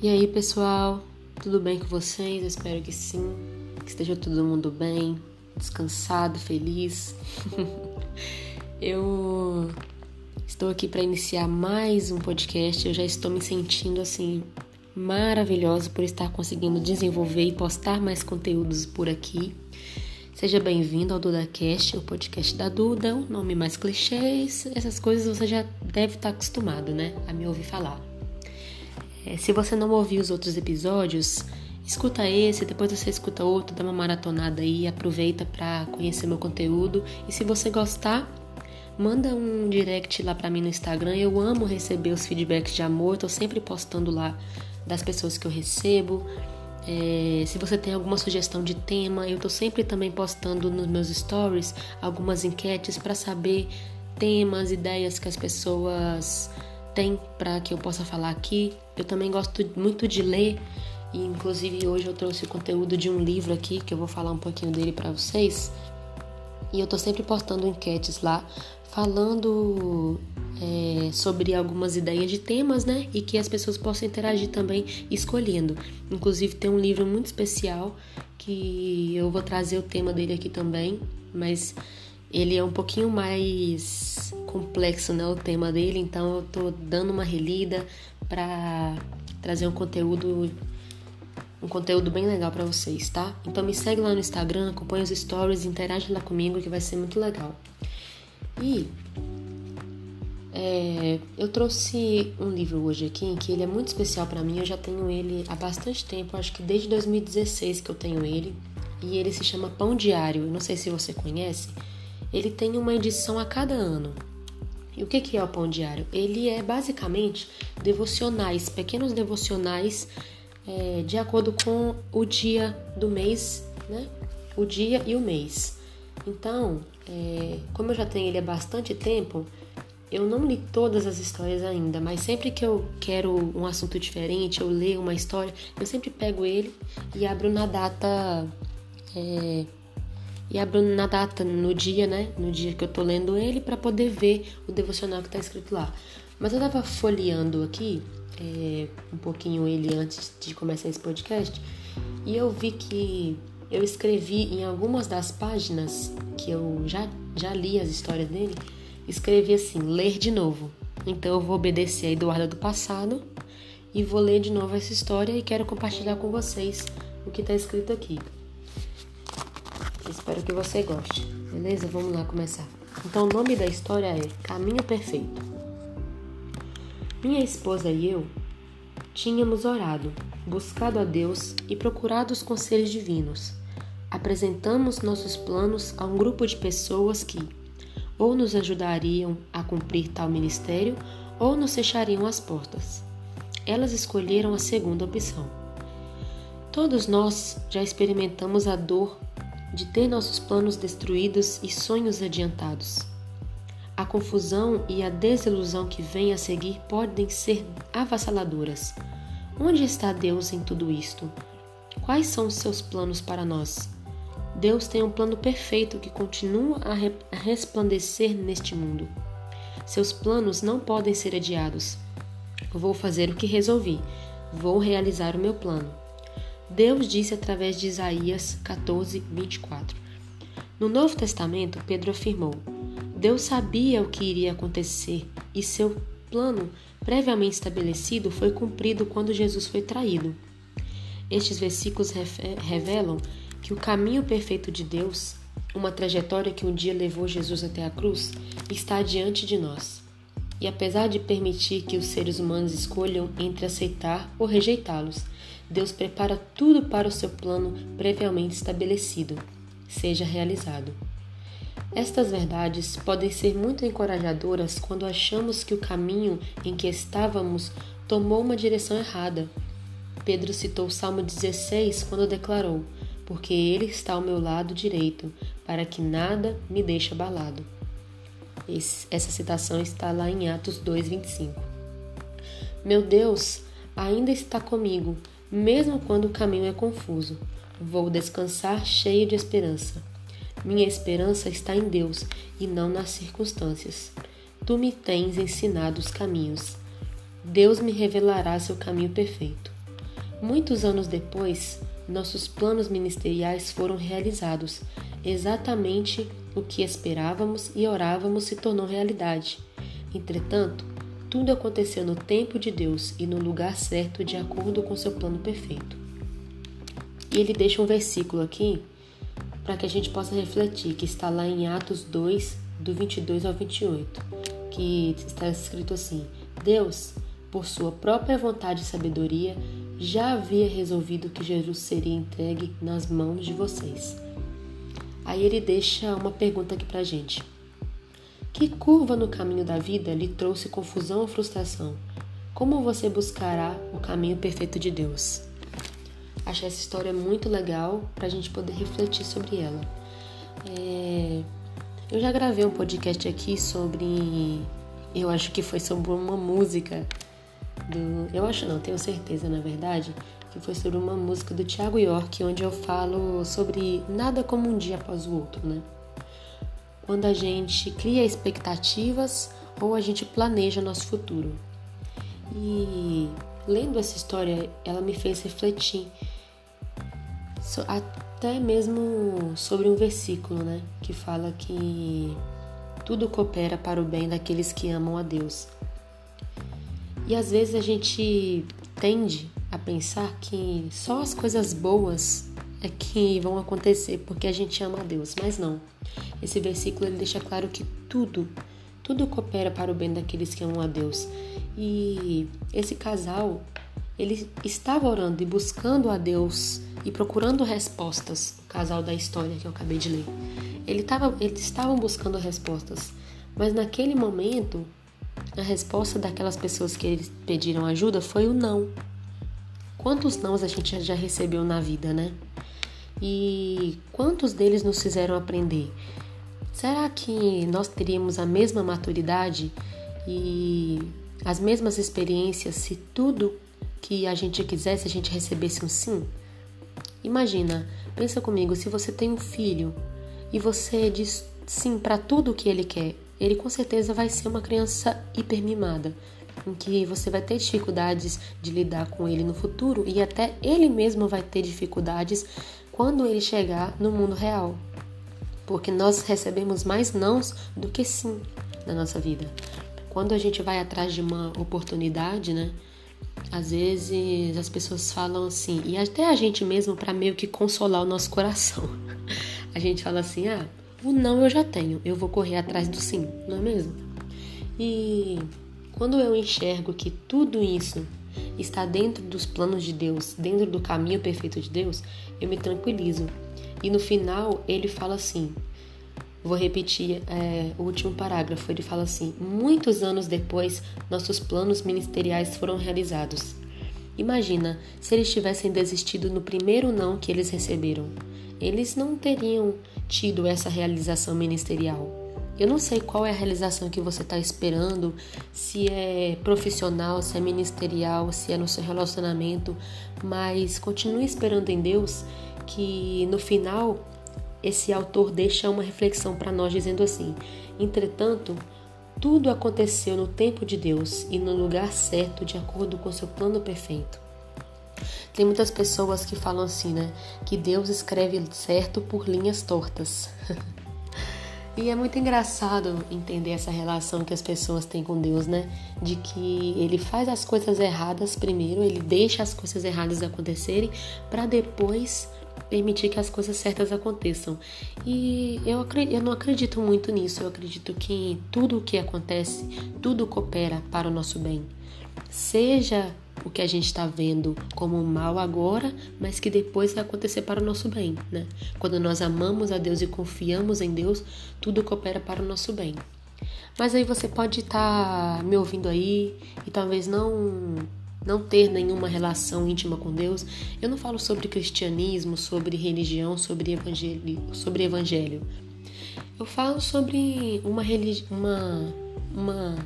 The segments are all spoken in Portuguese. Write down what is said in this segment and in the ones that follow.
E aí, pessoal, tudo bem com vocês? Eu espero que sim, que esteja todo mundo bem, descansado, feliz. Eu estou aqui para iniciar mais um podcast. Eu já estou me sentindo assim maravilhosa por estar conseguindo desenvolver e postar mais conteúdos por aqui. Seja bem-vindo ao DudaCast, o podcast da Duda, o nome mais clichê, essas coisas você já deve estar acostumado, né, a me ouvir falar. É, se você não ouviu os outros episódios, escuta esse, depois você escuta outro, dá uma maratonada aí, aproveita para conhecer meu conteúdo. E se você gostar, manda um direct lá para mim no Instagram. Eu amo receber os feedbacks de amor, tô sempre postando lá das pessoas que eu recebo. É, se você tem alguma sugestão de tema, eu tô sempre também postando nos meus stories algumas enquetes para saber temas, ideias que as pessoas tem para que eu possa falar aqui. Eu também gosto muito de ler e inclusive hoje eu trouxe o conteúdo de um livro aqui que eu vou falar um pouquinho dele para vocês. E eu tô sempre postando enquetes lá falando é, sobre algumas ideias de temas, né? E que as pessoas possam interagir também escolhendo. Inclusive tem um livro muito especial que eu vou trazer o tema dele aqui também, mas ele é um pouquinho mais complexo, né, o tema dele, então eu tô dando uma relida para trazer um conteúdo um conteúdo bem legal para vocês, tá? Então me segue lá no Instagram, acompanha os stories, interage lá comigo que vai ser muito legal. E é, eu trouxe um livro hoje aqui que ele é muito especial para mim. Eu já tenho ele há bastante tempo, acho que desde 2016 que eu tenho ele. E ele se chama Pão Diário. Eu não sei se você conhece ele tem uma edição a cada ano. E o que é o pão diário? Ele é basicamente devocionais, pequenos devocionais é, de acordo com o dia do mês, né? O dia e o mês. Então, é, como eu já tenho ele há bastante tempo, eu não li todas as histórias ainda, mas sempre que eu quero um assunto diferente, eu leio uma história, eu sempre pego ele e abro na data é, e abro na data, no dia, né? No dia que eu tô lendo ele, para poder ver o devocional que tá escrito lá. Mas eu tava folheando aqui é, um pouquinho ele antes de começar esse podcast e eu vi que eu escrevi em algumas das páginas que eu já, já li as histórias dele, escrevi assim: ler de novo. Então eu vou obedecer a Eduarda do passado e vou ler de novo essa história e quero compartilhar com vocês o que está escrito aqui. Espero que você goste. Beleza? Vamos lá começar. Então, o nome da história é Caminho Perfeito. Minha esposa e eu tínhamos orado, buscado a Deus e procurado os conselhos divinos. Apresentamos nossos planos a um grupo de pessoas que ou nos ajudariam a cumprir tal ministério ou nos fechariam as portas. Elas escolheram a segunda opção. Todos nós já experimentamos a dor de ter nossos planos destruídos e sonhos adiantados. A confusão e a desilusão que vem a seguir podem ser avassaladoras. Onde está Deus em tudo isto? Quais são os seus planos para nós? Deus tem um plano perfeito que continua a, re a resplandecer neste mundo. Seus planos não podem ser adiados. Vou fazer o que resolvi. Vou realizar o meu plano. Deus disse através de Isaías 14, 24. No Novo Testamento, Pedro afirmou: Deus sabia o que iria acontecer e seu plano previamente estabelecido foi cumprido quando Jesus foi traído. Estes versículos revelam que o caminho perfeito de Deus, uma trajetória que um dia levou Jesus até a cruz, está diante de nós. E apesar de permitir que os seres humanos escolham entre aceitar ou rejeitá-los, Deus prepara tudo para o seu plano previamente estabelecido seja realizado. Estas verdades podem ser muito encorajadoras quando achamos que o caminho em que estávamos tomou uma direção errada. Pedro citou o Salmo 16 quando declarou: Porque Ele está ao meu lado direito, para que nada me deixe abalado. Essa citação está lá em Atos 2,25. Meu Deus ainda está comigo mesmo quando o caminho é confuso. Vou descansar cheio de esperança. Minha esperança está em Deus e não nas circunstâncias. Tu me tens ensinado os caminhos. Deus me revelará seu caminho perfeito. Muitos anos depois, nossos planos ministeriais foram realizados. Exatamente o que esperávamos e orávamos se tornou realidade. Entretanto, tudo aconteceu no tempo de Deus e no lugar certo, de acordo com seu plano perfeito. E ele deixa um versículo aqui para que a gente possa refletir, que está lá em Atos 2, do 22 ao 28, que está escrito assim: Deus, por sua própria vontade e sabedoria, já havia resolvido que Jesus seria entregue nas mãos de vocês. Aí ele deixa uma pergunta aqui pra gente. Que curva no caminho da vida lhe trouxe confusão ou frustração? Como você buscará o caminho perfeito de Deus? Achei essa história muito legal para a gente poder refletir sobre ela. É... Eu já gravei um podcast aqui sobre. Eu acho que foi sobre uma música do. Eu acho não, tenho certeza na verdade, que foi sobre uma música do Thiago York, onde eu falo sobre nada como um dia após o outro, né? Quando a gente cria expectativas ou a gente planeja nosso futuro. E lendo essa história, ela me fez refletir até mesmo sobre um versículo, né, que fala que tudo coopera para o bem daqueles que amam a Deus. E às vezes a gente tende a pensar que só as coisas boas que vão acontecer porque a gente ama a Deus, mas não. Esse versículo ele deixa claro que tudo, tudo coopera para o bem daqueles que amam a Deus. E esse casal, ele estava orando e buscando a Deus e procurando respostas. O casal da história que eu acabei de ler. Ele tava, eles estavam buscando respostas, mas naquele momento a resposta daquelas pessoas que eles pediram ajuda foi o não. Quantos nãos a gente já recebeu na vida, né? E quantos deles nos fizeram aprender? Será que nós teríamos a mesma maturidade e as mesmas experiências se tudo que a gente quisesse a gente recebesse um sim? Imagina, pensa comigo, se você tem um filho e você diz sim para tudo o que ele quer, ele com certeza vai ser uma criança hipermimada, que você vai ter dificuldades de lidar com ele no futuro e até ele mesmo vai ter dificuldades quando ele chegar no mundo real. Porque nós recebemos mais nãos do que sim na nossa vida. Quando a gente vai atrás de uma oportunidade, né? Às vezes as pessoas falam assim, e até a gente mesmo para meio que consolar o nosso coração. A gente fala assim: "Ah, o não eu já tenho, eu vou correr atrás do sim", não é mesmo? E quando eu enxergo que tudo isso está dentro dos planos de Deus, dentro do caminho perfeito de Deus, eu me tranquilizo. E no final ele fala assim: Vou repetir é, o último parágrafo. Ele fala assim: Muitos anos depois, nossos planos ministeriais foram realizados. Imagina se eles tivessem desistido no primeiro não que eles receberam. Eles não teriam tido essa realização ministerial. Eu não sei qual é a realização que você está esperando, se é profissional, se é ministerial, se é no seu relacionamento, mas continue esperando em Deus que no final esse autor deixa uma reflexão para nós dizendo assim: entretanto, tudo aconteceu no tempo de Deus e no lugar certo, de acordo com seu plano perfeito. Tem muitas pessoas que falam assim, né? Que Deus escreve certo por linhas tortas. e é muito engraçado entender essa relação que as pessoas têm com Deus, né? De que ele faz as coisas erradas primeiro, ele deixa as coisas erradas acontecerem para depois permitir que as coisas certas aconteçam. E eu, eu não acredito muito nisso, eu acredito que tudo o que acontece, tudo coopera para o nosso bem. Seja o que a gente está vendo como mal agora, mas que depois vai acontecer para o nosso bem, né? Quando nós amamos a Deus e confiamos em Deus, tudo coopera para o nosso bem. Mas aí você pode estar tá me ouvindo aí e talvez não não ter nenhuma relação íntima com Deus. Eu não falo sobre cristianismo, sobre religião, sobre evangelho, sobre evangelho. Eu falo sobre uma uma uma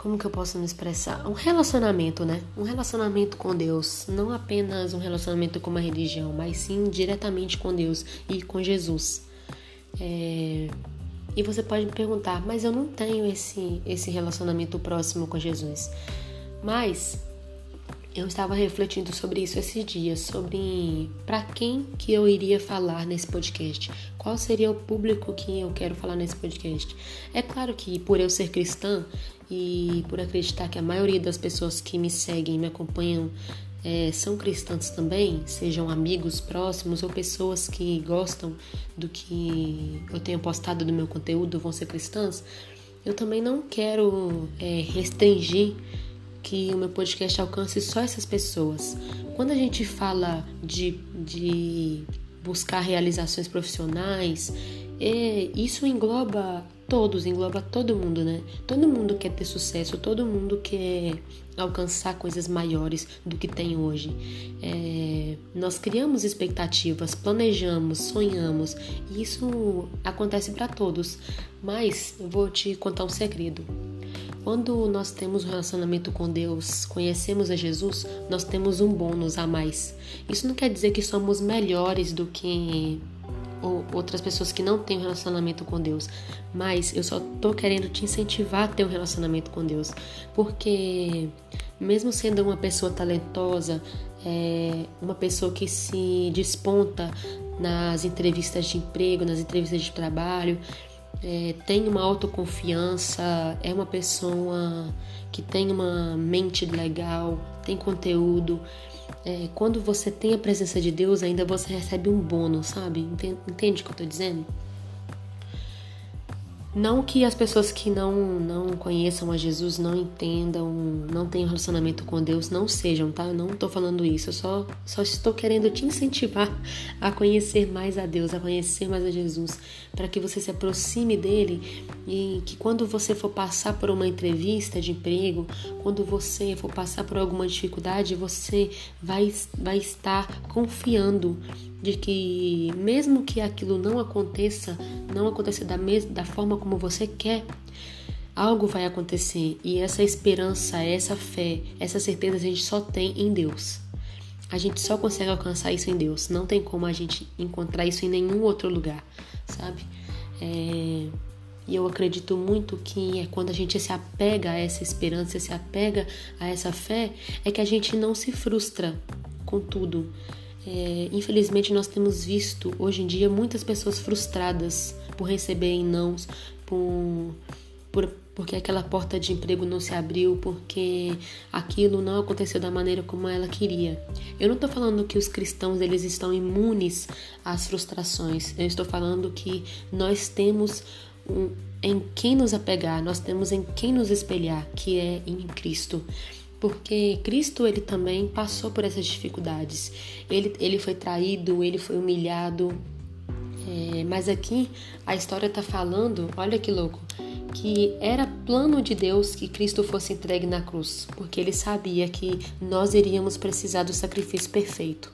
como que eu posso me expressar? Um relacionamento, né? Um relacionamento com Deus, não apenas um relacionamento com uma religião, mas sim diretamente com Deus e com Jesus. É, e você pode me perguntar, mas eu não tenho esse, esse relacionamento próximo com Jesus. Mas eu estava refletindo sobre isso esses dias, sobre para quem que eu iria falar nesse podcast, qual seria o público que eu quero falar nesse podcast. É claro que por eu ser cristã e por acreditar que a maioria das pessoas que me seguem, me acompanham, é, são cristãs também, sejam amigos próximos ou pessoas que gostam do que eu tenho postado no meu conteúdo, vão ser cristãs. Eu também não quero é, restringir que o meu podcast alcance só essas pessoas. Quando a gente fala de, de buscar realizações profissionais, é, isso engloba todos, engloba todo mundo, né? Todo mundo quer ter sucesso, todo mundo quer alcançar coisas maiores do que tem hoje. É, nós criamos expectativas, planejamos, sonhamos, e isso acontece para todos. Mas eu vou te contar um segredo. Quando nós temos um relacionamento com Deus, conhecemos a Jesus, nós temos um bônus a mais. Isso não quer dizer que somos melhores do que outras pessoas que não têm um relacionamento com Deus, mas eu só tô querendo te incentivar a ter um relacionamento com Deus, porque mesmo sendo uma pessoa talentosa, é, uma pessoa que se desponta nas entrevistas de emprego, nas entrevistas de trabalho, é, tem uma autoconfiança, é uma pessoa que tem uma mente legal, tem conteúdo. É, quando você tem a presença de Deus, ainda você recebe um bônus, sabe? Entende, entende o que eu tô dizendo? Não que as pessoas que não, não conheçam a Jesus, não entendam, não tenham relacionamento com Deus, não sejam, tá? Eu não tô falando isso, eu só, só estou querendo te incentivar a conhecer mais a Deus, a conhecer mais a Jesus, para que você se aproxime dele e que quando você for passar por uma entrevista de emprego, quando você for passar por alguma dificuldade, você vai, vai estar confiando de que mesmo que aquilo não aconteça, não aconteça da da forma como você quer, algo vai acontecer e essa esperança, essa fé, essa certeza a gente só tem em Deus. A gente só consegue alcançar isso em Deus. Não tem como a gente encontrar isso em nenhum outro lugar, sabe? É... E eu acredito muito que é quando a gente se apega a essa esperança, se apega a essa fé, é que a gente não se frustra com tudo. É, infelizmente, nós temos visto hoje em dia muitas pessoas frustradas por receberem nãos, por, por, porque aquela porta de emprego não se abriu, porque aquilo não aconteceu da maneira como ela queria. Eu não estou falando que os cristãos eles estão imunes às frustrações. Eu estou falando que nós temos um, em quem nos apegar, nós temos em quem nos espelhar, que é em Cristo porque Cristo ele também passou por essas dificuldades. Ele, ele foi traído, ele foi humilhado. É, mas aqui a história está falando, olha que louco, que era plano de Deus que Cristo fosse entregue na cruz, porque ele sabia que nós iríamos precisar do sacrifício perfeito.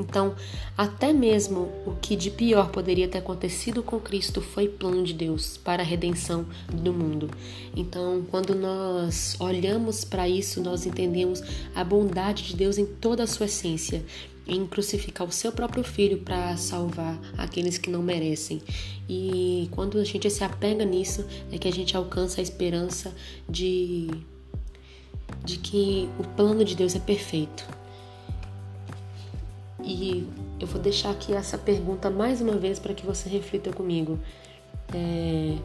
Então, até mesmo o que de pior poderia ter acontecido com Cristo foi plano de Deus para a redenção do mundo. Então, quando nós olhamos para isso, nós entendemos a bondade de Deus em toda a sua essência, em crucificar o seu próprio filho para salvar aqueles que não merecem. E quando a gente se apega nisso, é que a gente alcança a esperança de de que o plano de Deus é perfeito e eu vou deixar aqui essa pergunta mais uma vez para que você reflita comigo. É,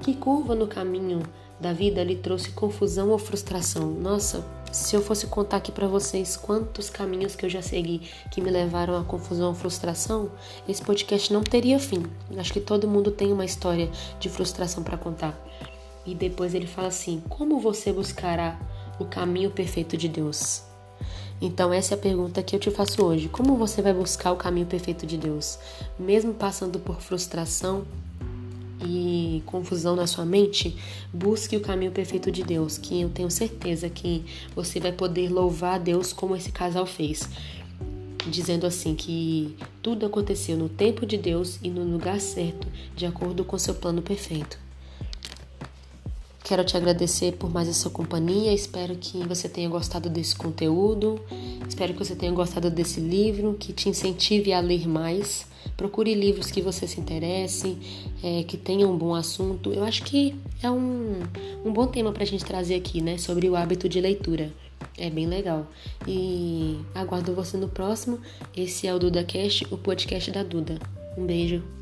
que curva no caminho da vida lhe trouxe confusão ou frustração? Nossa, se eu fosse contar aqui para vocês quantos caminhos que eu já segui que me levaram a confusão ou frustração, esse podcast não teria fim. Acho que todo mundo tem uma história de frustração para contar. E depois ele fala assim: como você buscará o caminho perfeito de Deus? Então, essa é a pergunta que eu te faço hoje. Como você vai buscar o caminho perfeito de Deus? Mesmo passando por frustração e confusão na sua mente, busque o caminho perfeito de Deus, que eu tenho certeza que você vai poder louvar a Deus como esse casal fez. Dizendo assim que tudo aconteceu no tempo de Deus e no lugar certo, de acordo com seu plano perfeito. Quero te agradecer por mais essa companhia. Espero que você tenha gostado desse conteúdo. Espero que você tenha gostado desse livro, que te incentive a ler mais. Procure livros que você se interesse, é, que tenham um bom assunto. Eu acho que é um, um bom tema para a gente trazer aqui, né? Sobre o hábito de leitura. É bem legal. E aguardo você no próximo. Esse é o DudaCast, o podcast da Duda. Um beijo.